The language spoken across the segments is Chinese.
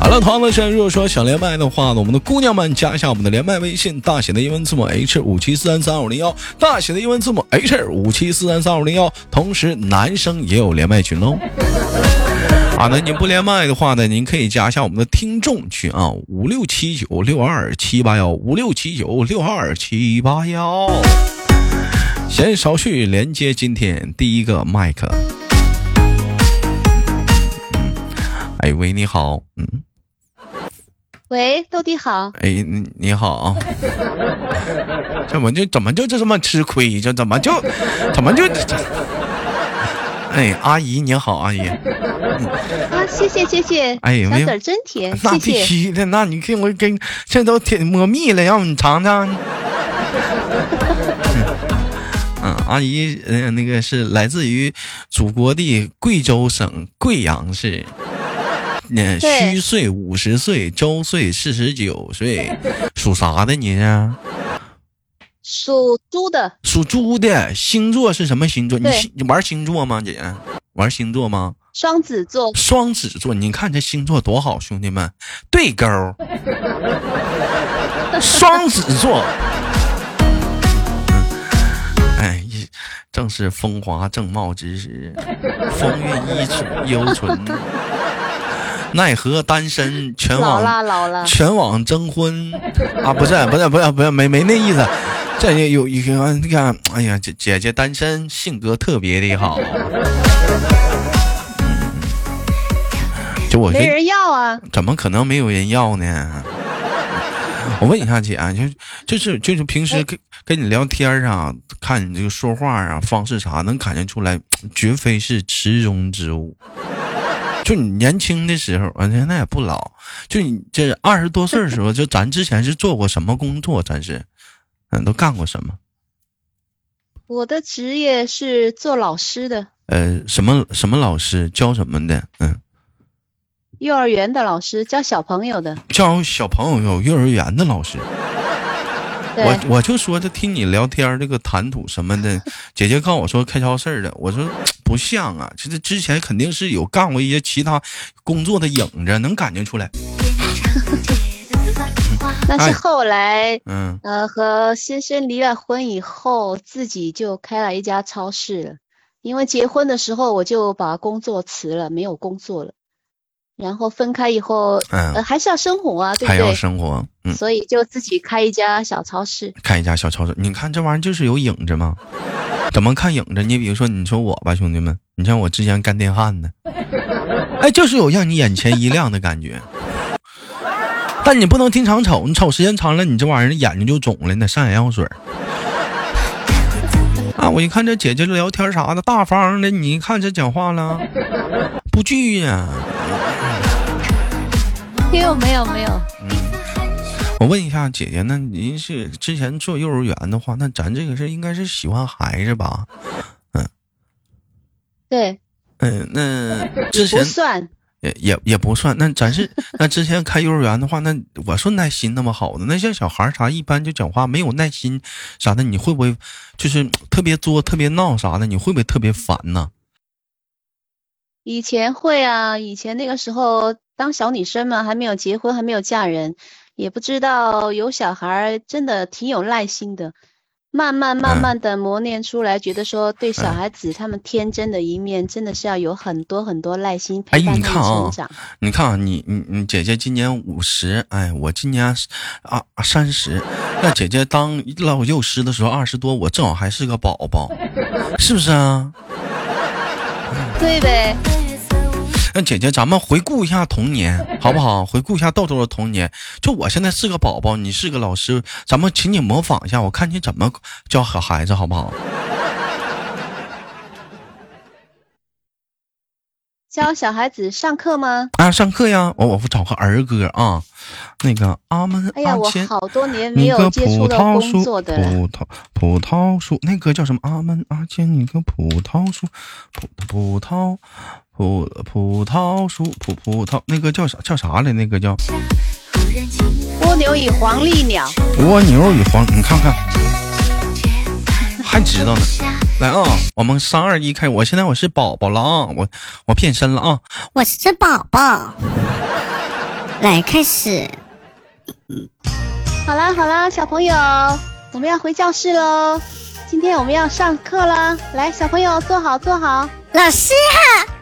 好了，同样的时间，如果说想连麦的话呢，我们的姑娘们加一下我们的连麦微信，大写的英文字母 H 五七四三三五零幺，大写的英文字母 H 五七四三三五零幺。同时，男生也有连麦群喽。啊，那您不连麦的话呢，您可以加一下我们的听众群啊，五六七九六二七八幺，五六七九六二七八幺。先稍去连接今天第一个麦克。哎喂，你好，嗯。喂，豆弟好。哎，你你好。怎么就怎么就这么吃亏？这怎么就怎么就？哎，阿姨你好，阿姨。嗯啊，谢谢谢谢。哎，小嘴真甜，那必须的。那你看我跟这都甜摸蜜了，让你尝尝。嗯，阿姨，嗯，那个是来自于祖国的贵州省贵阳市。那虚岁五十岁，周岁四十九岁，属啥的你是？属猪的。属猪的，星座是什么星座？你你玩星座吗，姐？玩星座吗？双子座。双子座，你看这星座多好，兄弟们，对勾。双子座。哎，正是风华正茂之时，风韵依存犹存。奈何单身，全网全网征婚啊！不是不是不是不是没没那意思，这有一个你看，哎呀，姐姐姐单身，性格特别的好。就我没人要啊？怎么可能没有人要呢？我问一下姐，就就是就是平时跟跟你聊天啊，看你这个说话啊方式啥，能感觉出来，绝非是池中之物。就你年轻的时候，啊，那也不老。就你这二十多岁的时候，就咱之前是做过什么工作？咱是，嗯，都干过什么？我的职业是做老师的。呃，什么什么老师？教什么的？嗯，幼儿园的老师，教小朋友的。教小朋友有幼儿园的老师。我我就说，这听你聊天这个谈吐什么的，姐姐告诉我说开超市的，我说 不像啊，其实之前肯定是有干过一些其他工作的影子，能感觉出来。那是后来，嗯呃，和先生离了婚以后，自己就开了一家超市了。因为结婚的时候，我就把工作辞了，没有工作了。然后分开以后，嗯，还是要生活啊，对不对？还要生活，嗯，所以就自己开一家小超市。开一家小超市，你看这玩意儿就是有影子吗？怎么看影子？你比如说，你说我吧，兄弟们，你像我之前干电焊的，哎，就是有让你眼前一亮的感觉。但你不能经常瞅，你瞅时间长了，你这玩意儿眼睛就肿了，你得上眼药水。啊！我一看这姐姐聊天啥的，大方的，你一看这讲话了，不惧呀。没有没有没有。嗯，我问一下姐姐，那您是之前做幼儿园的话，那咱这个是应该是喜欢孩子吧？嗯，对。嗯，那之前不算。也也也不算，那咱是 那之前开幼儿园的话，那我说耐心那么好的，那像小孩啥一般就讲话没有耐心啥的，你会不会就是特别作、特别闹啥的？你会不会特别烦呢？以前会啊，以前那个时候当小女生嘛，还没有结婚，还没有嫁人，也不知道有小孩真的挺有耐心的。慢慢慢慢的磨练出来，觉得说对小孩子他们天真的一面，真的是要有很多很多耐心陪伴他们成长。你看啊，你你你姐姐今年五十，哎，我今年啊三十，那姐姐当老幼师的时候二十多，我正好还是个宝宝，是不是啊？对呗。那姐姐，咱们回顾一下童年，好不好？回顾一下豆豆的童年。就我现在是个宝宝，你是个老师，咱们请你模仿一下，我看你怎么教好孩子，好不好？教小孩子上课吗？啊，上课呀！我我找个儿歌啊，那个阿门哎呀，我阿谦，好多年没有你个葡接触到工萄树，作的。葡萄葡萄树，那歌叫什么？阿门阿谦，你个葡萄树，葡葡萄葡葡萄树，葡葡萄，那个叫啥叫啥来？那个叫蜗牛与黄鹂鸟，蜗牛与黄，你看看，还知道呢。来啊，我们三二一开，我现在我是宝宝了啊，我我变身了啊。我是宝宝。来，开始。好啦好啦，小朋友，我们要回教室喽。今天我们要上课啦，来，小朋友坐好坐好。老师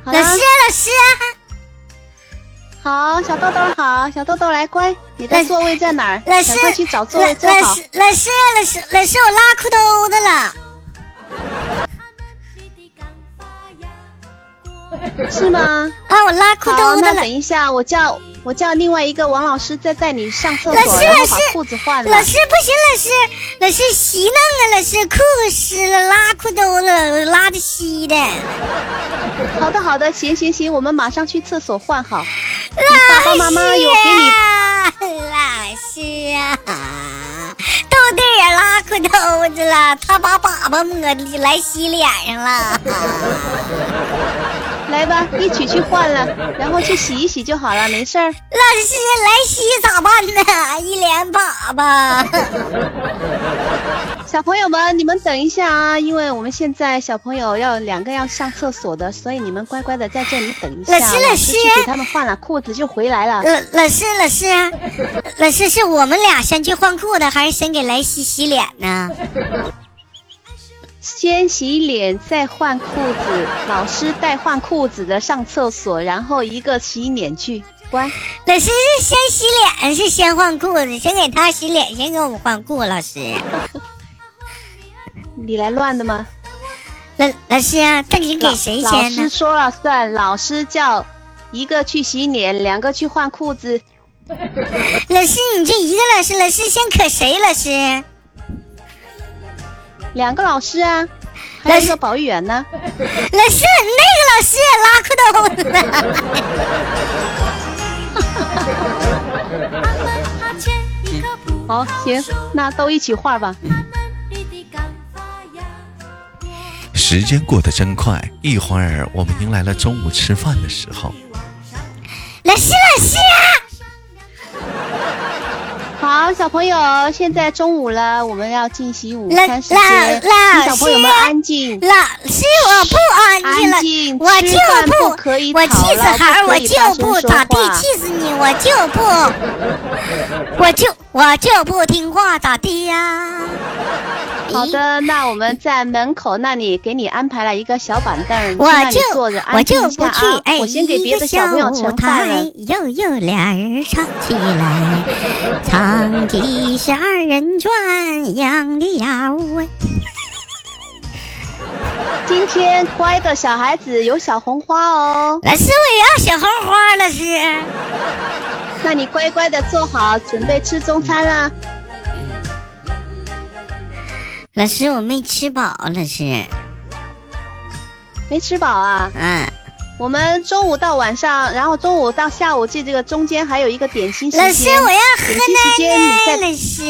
老师啊，老师啊，好，小豆豆好，小豆豆来乖，你的座位在哪儿？老师赶快去找座老位坐好。老师，老师啊，老师，老师，我拉裤兜子了。是吗？啊，我拉裤，兜那等。一下，我叫我叫另外一个王老师再带你上厕所，然后把师老师裤子换了老。师不行，老师，老师稀弄了，老师裤子湿了，拉裤兜子了，拉的稀的。好的好的，行行行，我们马上去厕所换好。老爸爸妈妈有给你你。老师啊，豆豆也拉裤兜子了，他把粑粑抹来洗脸上了。来吧，一起去换了，然后去洗一洗就好了，没事儿。老师来洗咋办呢？一脸粑粑。小朋友们，你们等一下啊，因为我们现在小朋友要两个要上厕所的，所以你们乖乖的在这里等一下。老师老师给他们换了裤子就回来了。老老师老师，老师 是我们俩先去换裤子，还是先给莱西洗脸呢？先洗脸，再换裤子，老师带换裤子的上厕所，然后一个洗脸去。乖，老师是先洗脸，是先换裤子，先给他洗脸，先给我们换裤。老师，你来乱的吗？老老师啊，到底给谁先呢？师说了算，老师叫一个去洗脸，两个去换裤子。老师，你这一个老师，老师先可谁？老师，两个老师啊，还有一个保育员呢。老师，那个老师也拉裤兜子。好，行，那都一起画吧。时间过得真快，一会儿我们迎来了中午吃饭的时候。老师，老师啊，好，小朋友，现在中午了，我们要进行午老餐时间，老请小朋友们安静。老师，我不安静了，安静我就不不可以我吵气死了孩儿，我就不咋地，话气死你，我就不，我就我就不听话，咋地呀？好的，那我们在门口那里给你安排了一个小板凳，那里就坐着我就安静一下不去啊。哎，我先给别的小朋友盛饭了。悠悠俩人唱起来，唱起是二人转，养的呀我。今天乖的小孩子有小红花哦，老师，我也要小红花，老师。那你乖乖的坐好，准备吃中餐啦。老师，我没吃饱，老师。没吃饱啊？嗯，我们中午到晚上，然后中午到下午这这个中间还有一个点心时间。老师，我要喝奶奶。老师，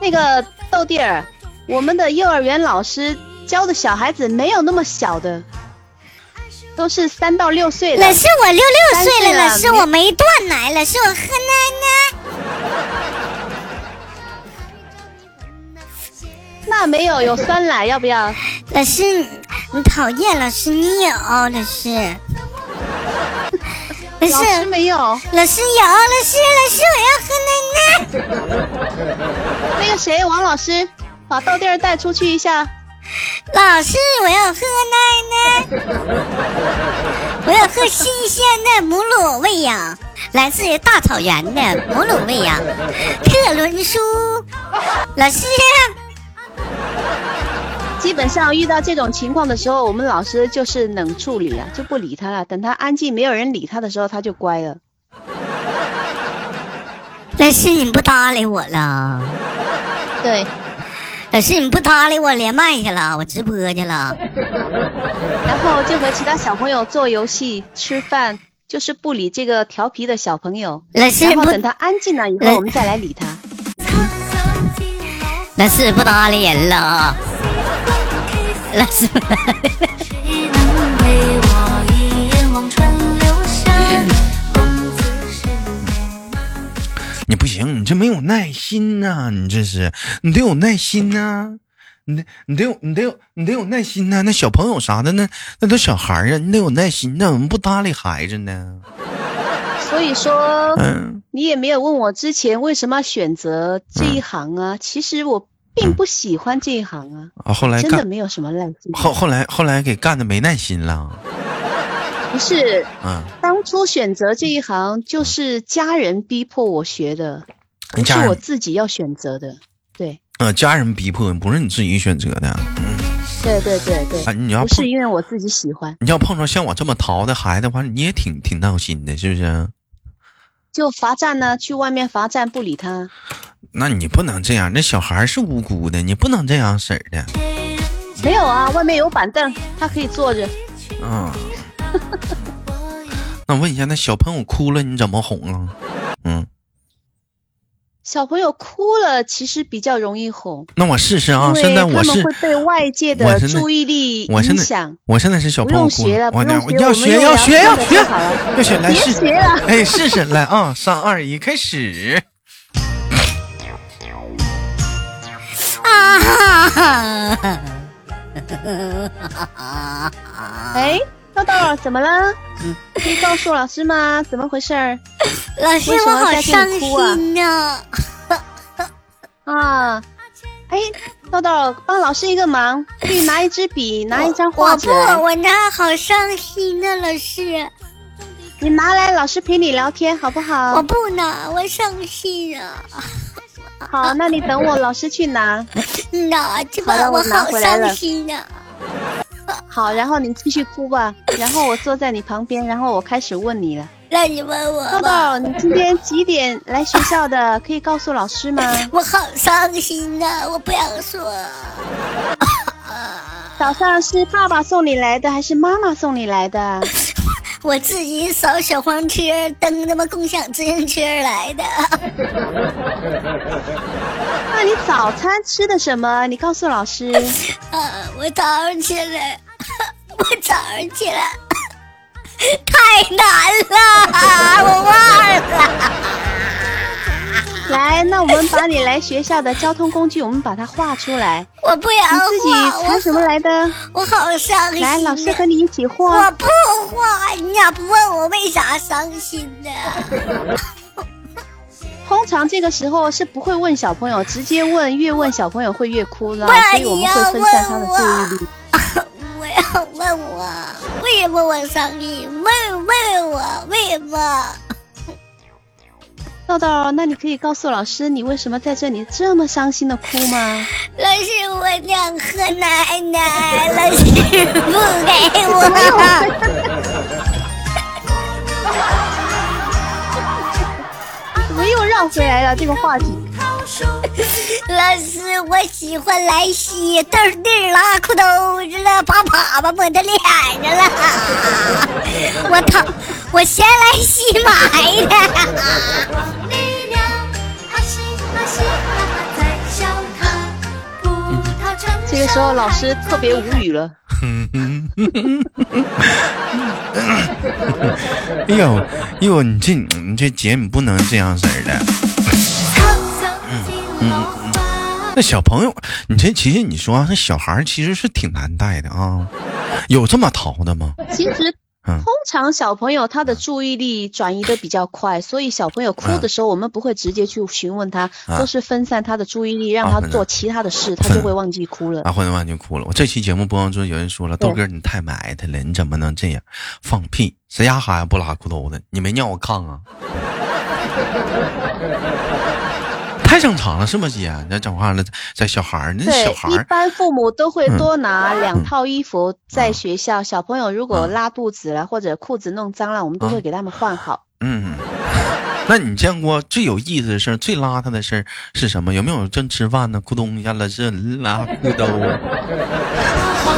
那个豆弟儿，我们的幼儿园老师教的小孩子没有那么小的，都是三到六岁的老。师，我六六岁了，岁了老师，我没断奶，老师，我喝奶奶。那没有有酸奶，要不要？老师，你讨厌，老师你有，老师。老 老师师，没有。老师有，老师，老师，我要喝奶奶。那个谁，王老师，把豆弟儿带出去一下。老师，我要喝奶奶。我要喝新鲜的母乳喂养，来自于大草原的母乳喂养，特仑苏。老师，基本上遇到这种情况的时候，我们老师就是冷处理啊，就不理他了。等他安静，没有人理他的时候，他就乖了。老师你不搭理我了。对，老师你不搭理我连麦去了，我直播去了。然后就和其他小朋友做游戏、吃饭，就是不理这个调皮的小朋友。老师不然后等他安静了以后，我们再来理他。老师不搭理人了。老师，谁能陪我一眼望穿流霞？公子是你不行，你这没有耐心呐、你这是，你得有耐心呐、你得，你得有，你得有，你得有耐心呐、那小朋友啥的，那那都小孩儿啊，你得有耐心那、怎么不搭理孩子呢？所以说，嗯，你也没有问我之前为什么要选择这一行啊？其实我并不喜欢这一行啊，啊，后来，真的没有什么耐心。后后来后来给干的没耐心了，不是，嗯，当初选择这一行就是家人逼迫我学的，不是我自己要选择的。对，呃，家人逼迫，不是你自己选择的。对对对对，啊，你要不是，因为我自己喜欢，你要碰上像我这么淘的孩子的话，你也挺挺闹心的，是不是？就罚站呢，去外面罚站不理他。那你不能这样，那小孩是无辜的，你不能这样式儿的。没有啊，外面有板凳，他可以坐着。啊。那我问一下，那小朋友哭了，你怎么哄啊？嗯，小朋友哭了，其实比较容易哄，那我试试啊。现在我是他们会被外界的注意力我现在影响。我现在是小朋友哭我要学要学要学。要学来别试学了哎，试试来啊！三二一，开始。哎，豆豆，怎么了？可以告诉老师吗？怎么回事儿？老师，我好伤心呐、啊，哎，豆豆，帮老师一个忙，去拿一支笔，拿一张画我不，我那好伤心啊、老师，你拿来，老师陪你聊天，好不好我？不拿，我伤心啊！好，那你等我，老师去拿。拿去吧，我拿好伤心啊！好，然后你继续哭吧，然后我坐在你旁边，然后我开始问你了。那你问我豆，豆，你今天几点来学校的？可以告诉老师吗？我好伤心啊、我不想说。早上是爸爸送你来的，还是妈妈送你来的？我自己扫小黄车，蹬他妈共享自行车来的。那你早餐吃的什么？你告诉老师。啊，我早上起来，我早上起来太难了，我忘了。来，那我们把你来学校的交通工具，我们把它画出来。我不要你自己画，猜什么来的？我好伤心。来，老师和你一起画我。不画，你咋不问我为啥伤心呢？通常这个时候是不会问小朋友，直接问，越问小朋友会越哭的，所以我们会分散他的注意力。我要问我为什么我伤心？问问我为什么？豆豆，那你可以告诉老师，你为什么在这里这么伤心的哭吗？老师，我想喝奶奶，老师不给我。怎么又绕回来了这个话题？老师，我喜欢莱西，嘚儿嘚儿拉裤兜子了，把粑粑抹他脸上了。我操，我嫌莱西买的。时候老师特别无语了。哎呦，哎呦，你这你这姐你不能这样式儿的。那小朋友，你这其实你说啊那小孩其实是挺难带的啊，有这么淘的吗？其实嗯通常小朋友他的注意力转移的比较快，所以小朋友哭的时候，我们不会直接去询问他，啊都是分散他的注意力，让他做其他的事，他就会忘记哭了。啊，混完就哭了。我这期节目播完之后，有人说了，豆哥你太埋汰了，你怎么能这样？放屁！谁家孩子不拉裤兜的？你没尿我炕啊？太正常了，是吗，姐？那讲话了，在小孩儿，那小孩儿，一般父母都会嗯多拿两嗯套衣服在学校。小朋友如果嗯拉肚子了或者裤子弄脏了，我们都啊会给他们换好。嗯，那你见过最有意思的事儿、最邋遢的事儿是什么？有没有正吃饭呢，咕咚一下了是拉裤兜？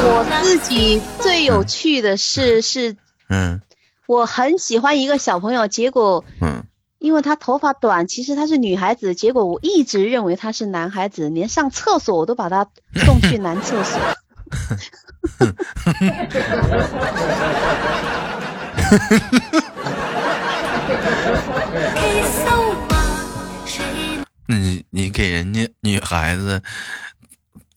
我自己最有趣的事是，嗯我很喜欢一个小朋友，结果嗯，因为他头发短，其实他是女孩子，结果我一直认为他是男孩子，连上厕所我都把他送去男厕所。你你给人家女孩子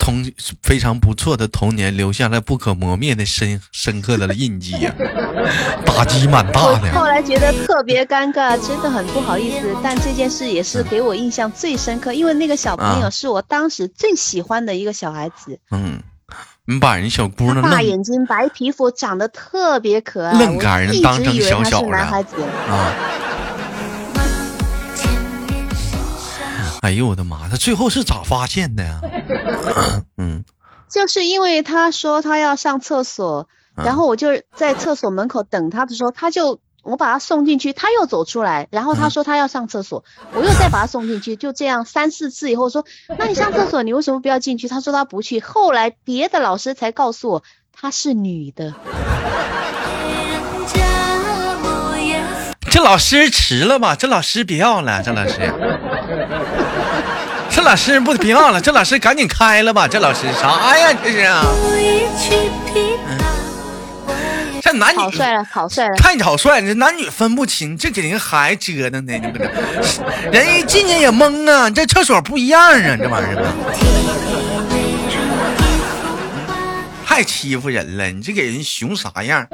童非常不错的童年留下了不可磨灭的深深刻的印记呀、打击蛮大的。后来觉得特别尴尬，真的很不好意思。但这件事也是给我印象最深刻，因为那个小朋友啊是我当时最喜欢的一个小孩子，嗯，你把人小姑娘大眼睛、白皮肤，长得特别可爱，愣把人当成小小的男孩子。啊！哎呦我的妈，他最后是咋发现的呀？嗯就是因为他说他要上厕所，嗯然后我就在厕所门口等他的时候，他就我把他送进去，他又走出来，然后他嗯说他要上厕所，我又再把他送进去，就这样三四次以后说，那你上厕所你为什么不要进去？他说他不去，后来别的老师才告诉我她是女的，这老师迟了吧？这老师别要了，这老师，这老师不别忘了，这老师赶紧开了吧？这老师啥呀？这是啊？这男女草率了，草率了。太草率了，这男女分不清，这给人孩子折腾的，你不知道，人一进去也懵啊，这厕所不一样啊，这玩意儿太欺负人了，你这给人熊啥样？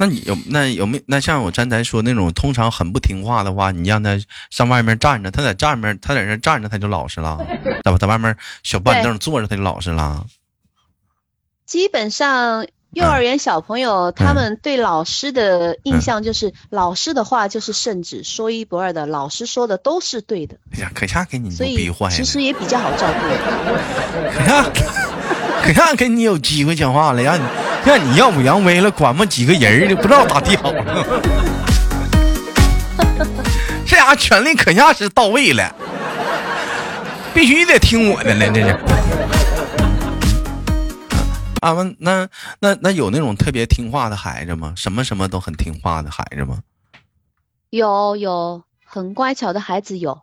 那你有那有没那像我刚才说那种通常很不听话的话，你让他上外面站着，他在站面他在那站着他就老实了，在在外面小板凳坐着他就老实了。基本上幼儿园小朋友他们对老师的印象就是，老师的话就是圣旨，说一不二的，老师说的都是对的，哎呀，可下给你所以牛逼坏其实，也比较好照顾。可下可下给你有机会讲话了，让你 让你耀武扬威了，管不几个人儿的，不知道咋地好了。这家伙权力可下是到位了，必须得听我的了，这是。啊，那那那那有那种特别听话的孩子吗？什么什么都很听话的孩子吗？有有很乖巧的孩子有，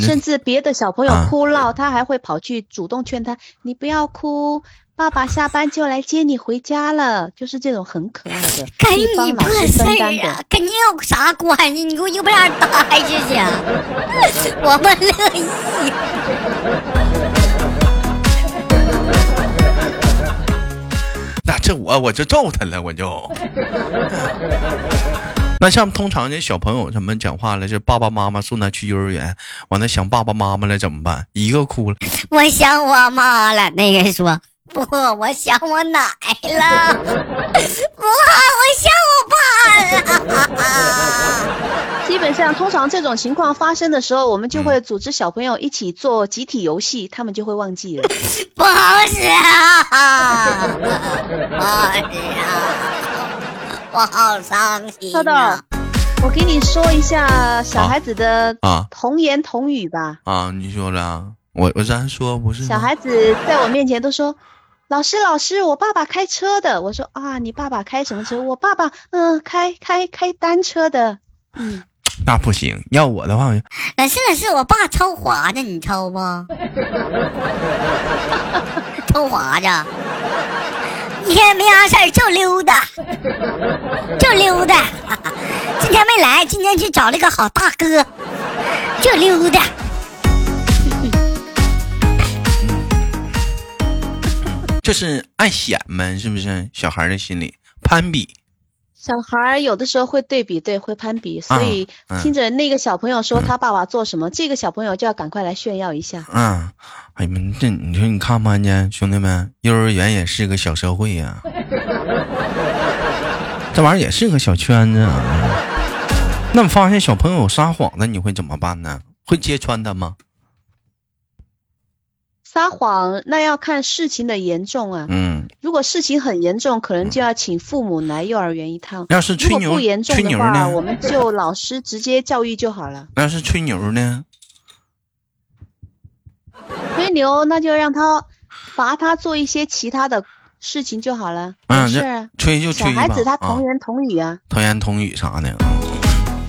甚至别的小朋友啊哭闹，他还会跑去主动劝他：“你不要哭，爸爸下班就来接你回家了。”就是这种很可爱的，跟你老师事分担的儿啊。，跟你有啥关系？你给我有不让待着去，我不乐意。那这我我就揍他了，我就。那像通常这小朋友什么讲话了，就爸爸妈妈送他去幼儿园，完了想爸爸妈妈了怎么办？一个哭了，我想我妈了。那个说 不，我想我奶了。不，我想我爸了。基本上，通常这种情况发生的时候，我们就会组织小朋友一起做集体游戏，他们就会忘记了。不好使啊！不好使啊！我好伤心豆豆啊！，我给你说一下小孩子的啊童言童语吧。啊！你说了，我我咱说不是小孩子在我面前都说：“老师，老师，我爸爸开车的。”我说：“啊，你爸爸开什么车？我爸爸嗯，开开开单车的。”嗯，那不行，要我的话，我就那是是我爸抽华子，你抽不？抽华子，一天没啥事儿就溜达，就溜达。今天没来，今天去找了个好大哥，就溜达。就是爱显摆，是不是？小孩的心理攀比，小孩儿有的时候会对比，对，会攀比，所以嗯听着那个小朋友说他爸爸做什么，这个小朋友就要赶快来炫耀一下。嗯，哎呀妈，这你说你看没看见，兄弟们，幼儿园也是个小社会呀、这玩意儿也是个小圈子啊。那你发现小朋友撒谎的，你会怎么办呢？会揭穿他吗？撒谎那要看事情的严重啊。嗯，如果事情很严重，可能就要请父母来幼儿园一趟。要是吹牛不严重吹牛的话，呢我们就老师直接教育就好了。那要是吹牛呢？吹牛那就让他罚他做一些其他的事情就好了，嗯这没事啊。吹就吹吧。小孩子他啊童言童语啊，童言童语啥的。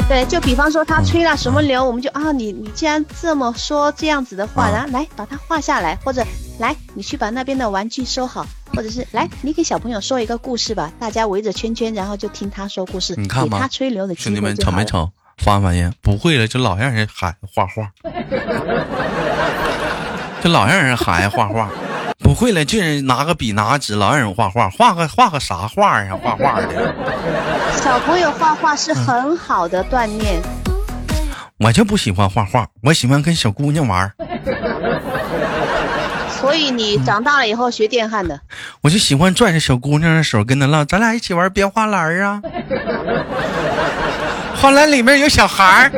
对，就比方说他吹了什么嗯牛，我们就啊，你你既然这么说这样子的话，啊然后来把它画下来，或者来你去把那边的玩具收好，或者是来你给小朋友说一个故事吧，大家围着圈圈，然后就听他说故事，你看吧给他吹牛的机兄弟们会就好了。瞅没吵？发没发现不会了，就老让人喊画画，就老让人喊画画。不会了，就人拿个笔拿个纸，老让人画画，画个画个啥画呀？画画的，小朋友画画是很好的锻炼，我就不喜欢画画，我喜欢跟小姑娘玩儿，所以你长大了以后学电焊的。我就喜欢拽着小姑娘的手跟她唠，咱俩一起玩编花篮儿啊。花篮里面有小孩儿，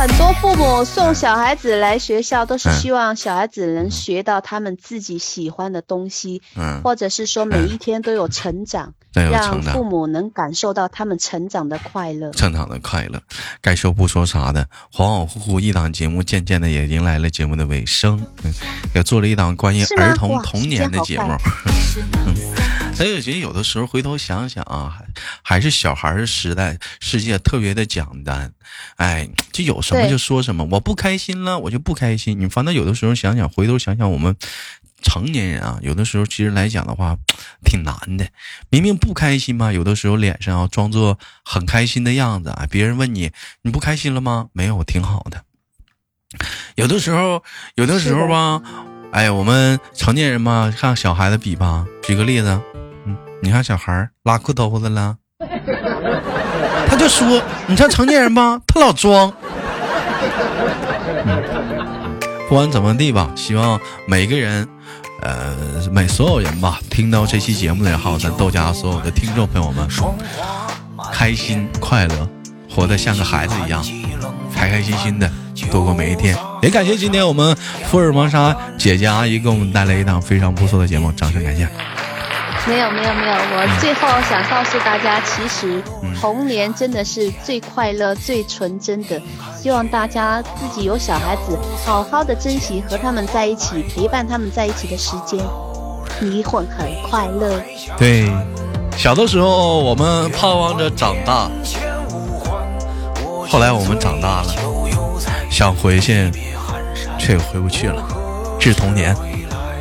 很多父母送小孩子来学校，都是嗯。希望小孩子能学到他们自己喜欢的东西，嗯，或者是说每一天都有成长，让父母能感受到他们成长的快乐。成长的快乐，该说不说啥的，恍恍惚惚一档节目，渐渐的也迎来了节目的尾声，嗯，也做了一档关于儿童童年的节目。所以我觉得有的时候回头想想啊，还还是小孩儿的时代，世界特别的简单，哎，就有什么就说什么，我不开心了，我就不开心。你反正有的时候想想，回头想想我们。成年人啊，有的时候其实来讲的话，挺难的。明明不开心嘛，有的时候脸上要装作很开心的样子啊。别人问你，你不开心了吗？没有，我挺好的。有的时候，有的时候吧，哎，我们成年人嘛，看小孩子比吧。举个例子，嗯，你看小孩拉裤兜子了，他就说，你像成年人吧，他老装。嗯，不管怎么地吧，希望每个人，呃，每所有人吧，听到这期节目的人，还有咱豆家所有的听众朋友们，开心快乐，活得像个孩子一样，开开心心的度过每一天。也感谢今天我们福尔摩沙姐姐阿姨给我们带来一档非常不错的节目，掌声感谢。没有没有没有，我最后想告诉大家，其实嗯童年真的是最快乐、最纯真的。希望大家自己有小孩子，好好的珍惜和他们在一起、陪伴他们在一起的时间，你会很快乐。对，小的时候我们盼望着长大，后来我们长大了，想回去，却又回不去了。致童年。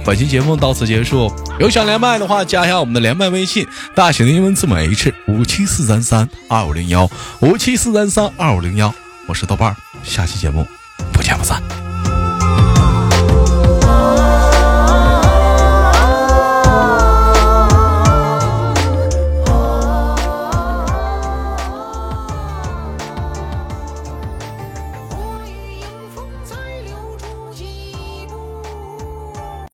本期节目到此结束，有想连麦的话，加一下我们的连麦微信，大写的英文字母 H 五七四三三二五零幺五七四三三二五零幺，我是豆瓣儿，下期节目不见不散。